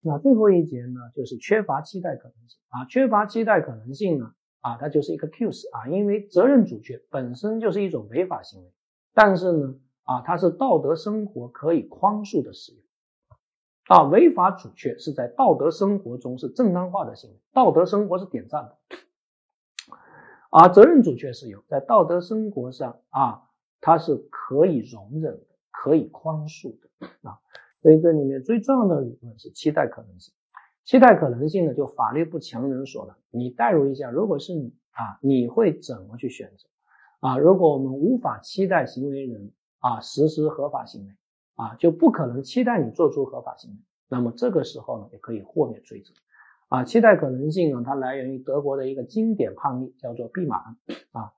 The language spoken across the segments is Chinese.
那最后一节呢，就是缺乏期待可能性。啊，缺乏期待可能性呢，啊，它就是一个 cuse 啊，因为责任阻却本身就是一种违法行为，但是呢，啊，它是道德生活可以宽恕的使用，啊，违法阻却是在道德生活中是正当化的行为，道德生活是点赞的，啊，责任阻却是有在道德生活上啊，它是可以容忍的，可以宽恕的。啊。所以这里面最重要的理论是期待可能性。期待可能性呢，就法律不强人所难。你代入一下，如果是你啊，你会怎么去选择啊？如果我们无法期待行为人啊实施合法行为啊，就不可能期待你做出合法行为。那么这个时候呢，也可以豁免追责啊。期待可能性呢，它来源于德国的一个经典判例，叫做毕马案 啊。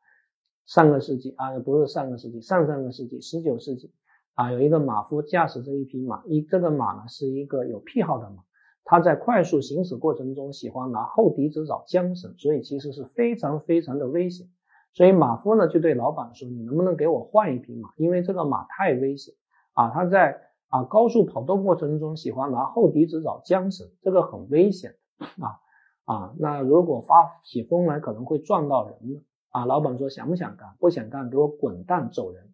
上个世纪啊，不是上个世纪，上上个世纪，十九世纪。啊，有一个马夫驾驶着一匹马，一这个马呢是一个有癖好的马，他在快速行驶过程中喜欢拿后蹄子找缰绳，所以其实是非常非常的危险。所以马夫呢就对老板说：“你能不能给我换一匹马？因为这个马太危险啊！他在啊高速跑动过程中喜欢拿后蹄子找缰绳，这个很危险啊啊！那如果发起疯来可能会撞到人的啊！老板说想不想干？不想干，给我滚蛋走人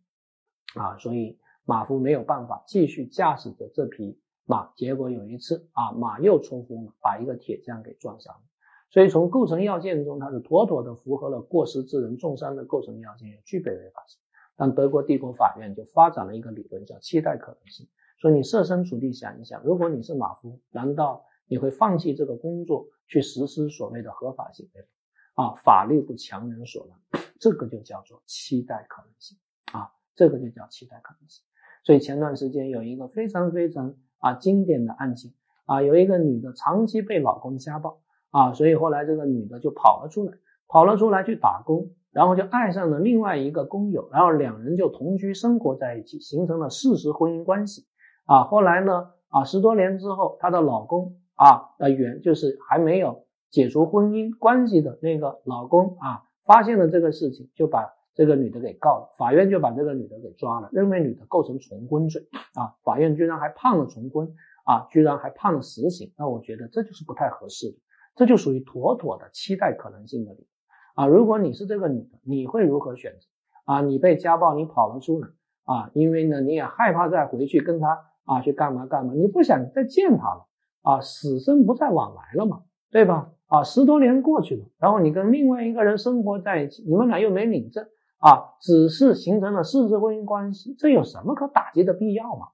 啊！所以。马夫没有办法继续驾驶着这匹马，结果有一次啊，马又冲锋了，把一个铁匠给撞伤了。所以从构成要件中，它是妥妥的符合了过失致人重伤的构成要件，也具备违法性。但德国帝国法院就发展了一个理论，叫期待可能性。所以你设身处地想一想，如果你是马夫，难道你会放弃这个工作去实施所谓的合法行为？啊，法律不强人所难，这个就叫做期待可能性啊，这个就叫期待可能性。所以前段时间有一个非常非常啊经典的案件啊，有一个女的长期被老公家暴啊，所以后来这个女的就跑了出来，跑了出来去打工，然后就爱上了另外一个工友，然后两人就同居生活在一起，形成了事实婚姻关系啊。后来呢啊十多年之后，她的老公啊的原就是还没有解除婚姻关系的那个老公啊，发现了这个事情，就把。这个女的给告了，法院就把这个女的给抓了，认为女的构成重婚罪啊，法院居然还判了重婚啊，居然还判了死刑，那我觉得这就是不太合适的，这就属于妥妥的期待可能性的理啊。如果你是这个女的，你会如何选择啊？你被家暴，你跑了出来啊，因为呢你也害怕再回去跟他啊去干嘛干嘛，你不想再见他了啊，死生不再往来了嘛，对吧？啊，十多年过去了，然后你跟另外一个人生活在一起，你们俩又没领证。啊，只是形成了事实婚姻关系，这有什么可打击的必要吗？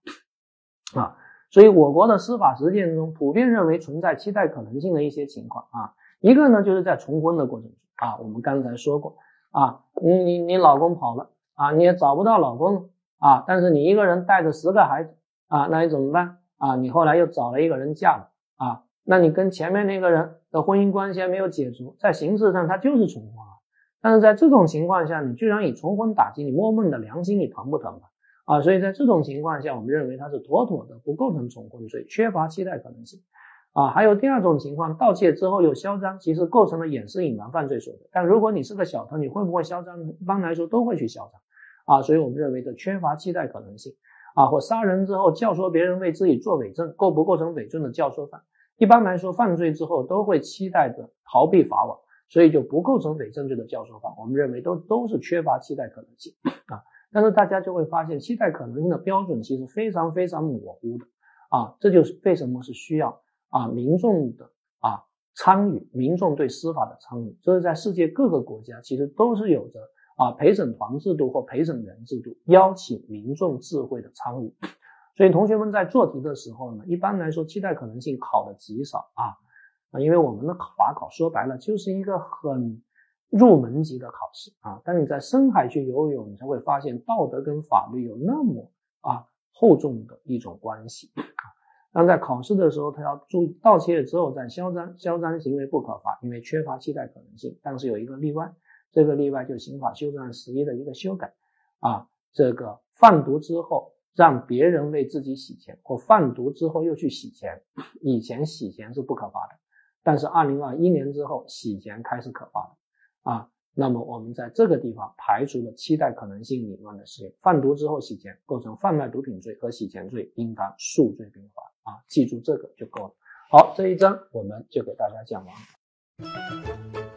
啊，所以我国的司法实践中普遍认为存在期待可能性的一些情况啊，一个呢就是在重婚的过程中啊，我们刚才说过啊，你你你老公跑了啊，你也找不到老公啊，但是你一个人带着十个孩子啊，那你怎么办啊？你后来又找了一个人嫁了啊，那你跟前面那个人的婚姻关系还没有解除，在形式上他就是重婚了。但是在这种情况下，你居然以重婚打击你，摸摸你的良心，你疼不疼啊？所以在这种情况下，我们认为它是妥妥的不构成重婚罪，缺乏期待可能性啊。还有第二种情况，盗窃之后又嚣张，其实构成了掩饰隐瞒犯罪所得。但如果你是个小偷，你会不会嚣张？一般来说都会去嚣张啊。所以我们认为这缺乏期待可能性啊。或杀人之后教唆别人为自己做伪证，构不构成伪证的教唆犯？一般来说，犯罪之后都会期待着逃避法网。所以就不构成伪证罪的教唆犯，我们认为都都是缺乏期待可能性啊。但是大家就会发现，期待可能性的标准其实非常非常模糊的啊。这就是为什么是需要啊民众的啊参与，民众对司法的参与。这是在世界各个国家其实都是有着啊陪审团制度或陪审员制度，邀请民众智慧的参与。所以同学们在做题的时候呢，一般来说期待可能性考的极少啊。啊，因为我们的法考说白了就是一个很入门级的考试啊，但你在深海去游泳，你才会发现道德跟法律有那么啊厚重的一种关系啊。但在考试的时候，他要注意盗窃之后再嚣张，嚣张行为不可罚，因为缺乏期待可能性。但是有一个例外，这个例外就是刑法修正案十一的一个修改啊，这个贩毒之后让别人为自己洗钱，或贩毒之后又去洗钱，以前洗钱是不可罚的。但是二零二一年之后，洗钱开始可怕了啊。那么我们在这个地方排除了期待可能性理论的适用，贩毒之后洗钱构成贩卖毒品罪和洗钱罪，应当数罪并罚啊。记住这个就够了好，这一章我们就给大家讲完了。